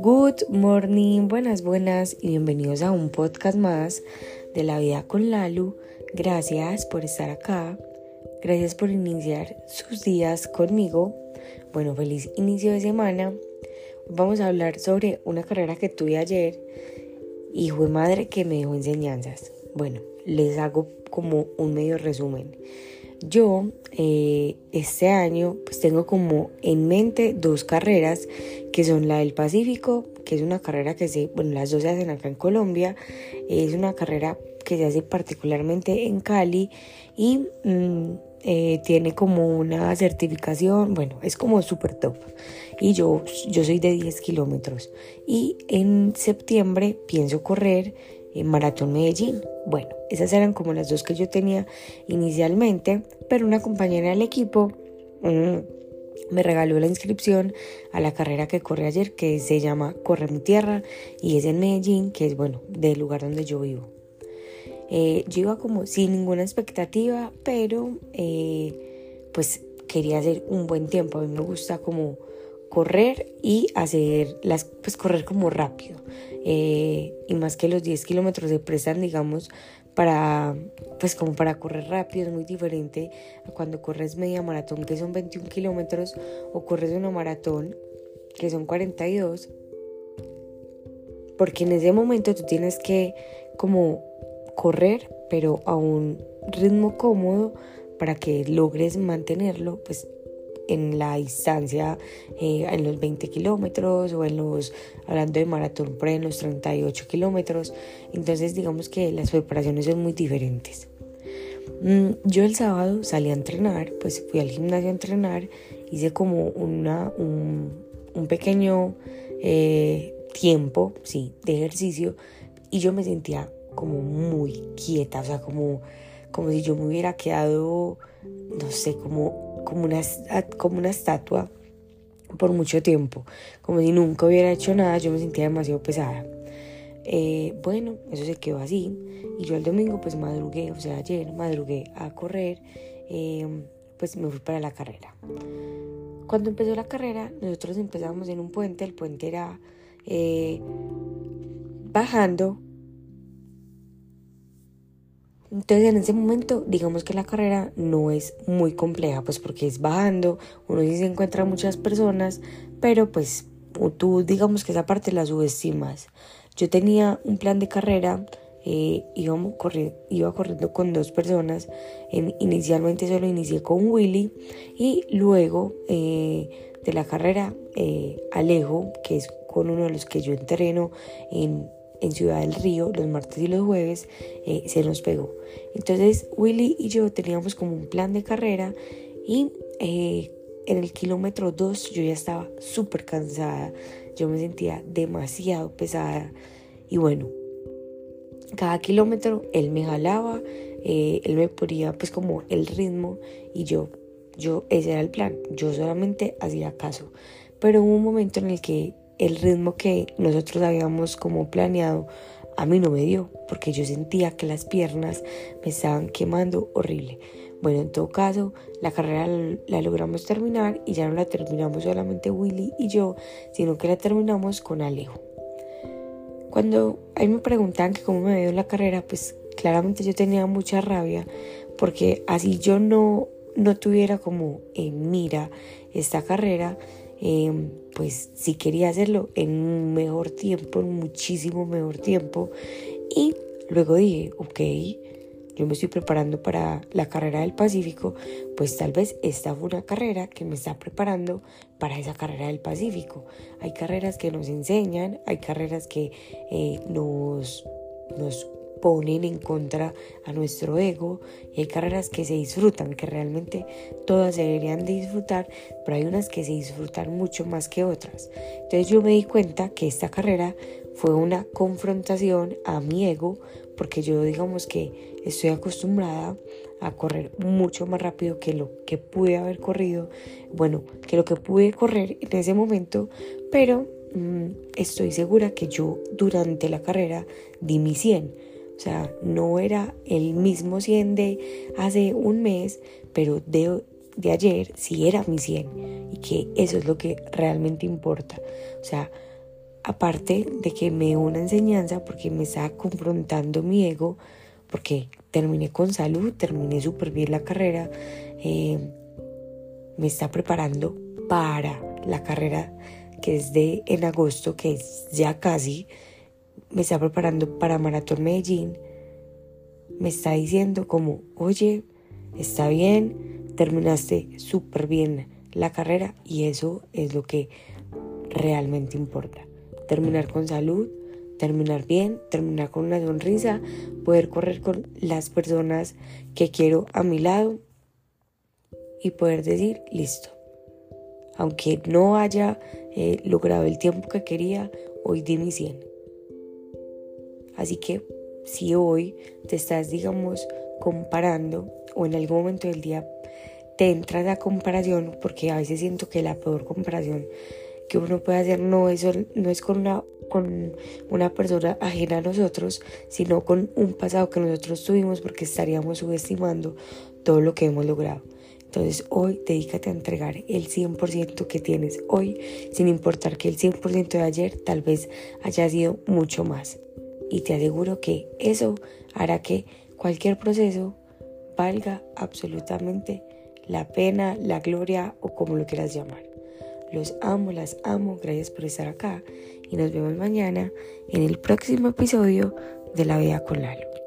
Good morning, buenas, buenas y bienvenidos a un podcast más de la vida con Lalu. Gracias por estar acá. Gracias por iniciar sus días conmigo. Bueno, feliz inicio de semana. Vamos a hablar sobre una carrera que tuve ayer y fue madre que me dejó enseñanzas. Bueno, les hago como un medio resumen. Yo eh, este año pues tengo como en mente dos carreras que son la del Pacífico, que es una carrera que se, bueno, las dos se hacen acá en Colombia, es una carrera que se hace particularmente en Cali y mm, eh, tiene como una certificación, bueno, es como súper top. Y yo, yo soy de 10 kilómetros y en septiembre pienso correr en Maratón Medellín. Bueno, esas eran como las dos que yo tenía inicialmente, pero una compañera del equipo mm, me regaló la inscripción a la carrera que corre ayer, que se llama Corre mi Tierra y es en Medellín, que es bueno, del lugar donde yo vivo. Eh, yo iba como sin ninguna expectativa, pero eh, pues quería hacer un buen tiempo. A mí me gusta como correr y hacer las, pues correr como rápido. Eh, y más que los 10 kilómetros se prestan, digamos, para, pues como para correr rápido, es muy diferente a cuando corres media maratón, que son 21 kilómetros, o corres una maratón, que son 42, porque en ese momento tú tienes que como correr, pero a un ritmo cómodo para que logres mantenerlo, pues en la distancia, eh, en los 20 kilómetros o en los, hablando de maratón, por en los 38 kilómetros. Entonces digamos que las preparaciones son muy diferentes. Mm, yo el sábado salí a entrenar, pues fui al gimnasio a entrenar, hice como una, un, pequeño eh, tiempo, sí, de ejercicio y yo me sentía como muy quieta, o sea, como, como si yo me hubiera quedado, no sé, como como una, como una estatua por mucho tiempo, como si nunca hubiera hecho nada, yo me sentía demasiado pesada. Eh, bueno, eso se quedó así y yo el domingo pues madrugué, o sea, ayer madrugué a correr, eh, pues me fui para la carrera. Cuando empezó la carrera, nosotros empezamos en un puente, el puente era eh, bajando entonces en ese momento digamos que la carrera no es muy compleja, pues porque es bajando, uno sí se encuentra muchas personas, pero pues tú digamos que esa parte la subestimas. Yo tenía un plan de carrera, eh, iba, iba corriendo con dos personas, inicialmente solo inicié con Willy y luego eh, de la carrera eh, Alejo, que es con uno de los que yo entreno en en Ciudad del Río los martes y los jueves eh, se nos pegó. Entonces Willy y yo teníamos como un plan de carrera y eh, en el kilómetro 2 yo ya estaba súper cansada, yo me sentía demasiado pesada y bueno, cada kilómetro él me jalaba, eh, él me ponía pues como el ritmo y yo, yo, ese era el plan, yo solamente hacía caso. Pero hubo un momento en el que el ritmo que nosotros habíamos como planeado a mí no me dio, porque yo sentía que las piernas me estaban quemando horrible. Bueno, en todo caso, la carrera la logramos terminar y ya no la terminamos solamente Willy y yo, sino que la terminamos con Alejo. Cuando a mí me preguntaban que cómo me dio la carrera, pues claramente yo tenía mucha rabia, porque así yo no, no tuviera como en mira esta carrera, Em, pues sí quería hacerlo en un mejor tiempo, en muchísimo mejor tiempo. Y luego dije, ok, yo me estoy preparando para la carrera del Pacífico, pues tal vez esta fue una carrera que me está preparando para esa carrera del Pacífico. Hay carreras que nos enseñan, hay carreras que eh, nos, nos ponen en contra a nuestro ego y hay carreras que se disfrutan, que realmente todas se deberían de disfrutar, pero hay unas que se disfrutan mucho más que otras. Entonces yo me di cuenta que esta carrera fue una confrontación a mi ego porque yo digamos que estoy acostumbrada a correr mucho más rápido que lo que pude haber corrido, bueno, que lo que pude correr en ese momento, pero mm, estoy segura que yo durante la carrera di mi 100 o sea, no era el mismo 100 de hace un mes, pero de ayer sí era mi 100 y que eso es lo que realmente importa. O sea, aparte de que me dio una enseñanza porque me estaba confrontando mi ego, porque terminé con salud, terminé súper bien la carrera, eh, me está preparando para la carrera que es de en agosto, que es ya casi, me está preparando para Maratón Medellín, me está diciendo como, oye, está bien, terminaste súper bien la carrera y eso es lo que realmente importa. Terminar con salud, terminar bien, terminar con una sonrisa, poder correr con las personas que quiero a mi lado y poder decir, listo. Aunque no haya eh, logrado el tiempo que quería, hoy di mi 100. Así que si hoy te estás, digamos, comparando o en algún momento del día te entra la comparación, porque a veces siento que la peor comparación que uno puede hacer no es, no es con, una, con una persona ajena a nosotros, sino con un pasado que nosotros tuvimos porque estaríamos subestimando todo lo que hemos logrado. Entonces hoy dedícate a entregar el 100% que tienes hoy, sin importar que el 100% de ayer tal vez haya sido mucho más. Y te aseguro que eso hará que cualquier proceso valga absolutamente la pena, la gloria o como lo quieras llamar. Los amo, las amo, gracias por estar acá y nos vemos mañana en el próximo episodio de La Vida con Lalo.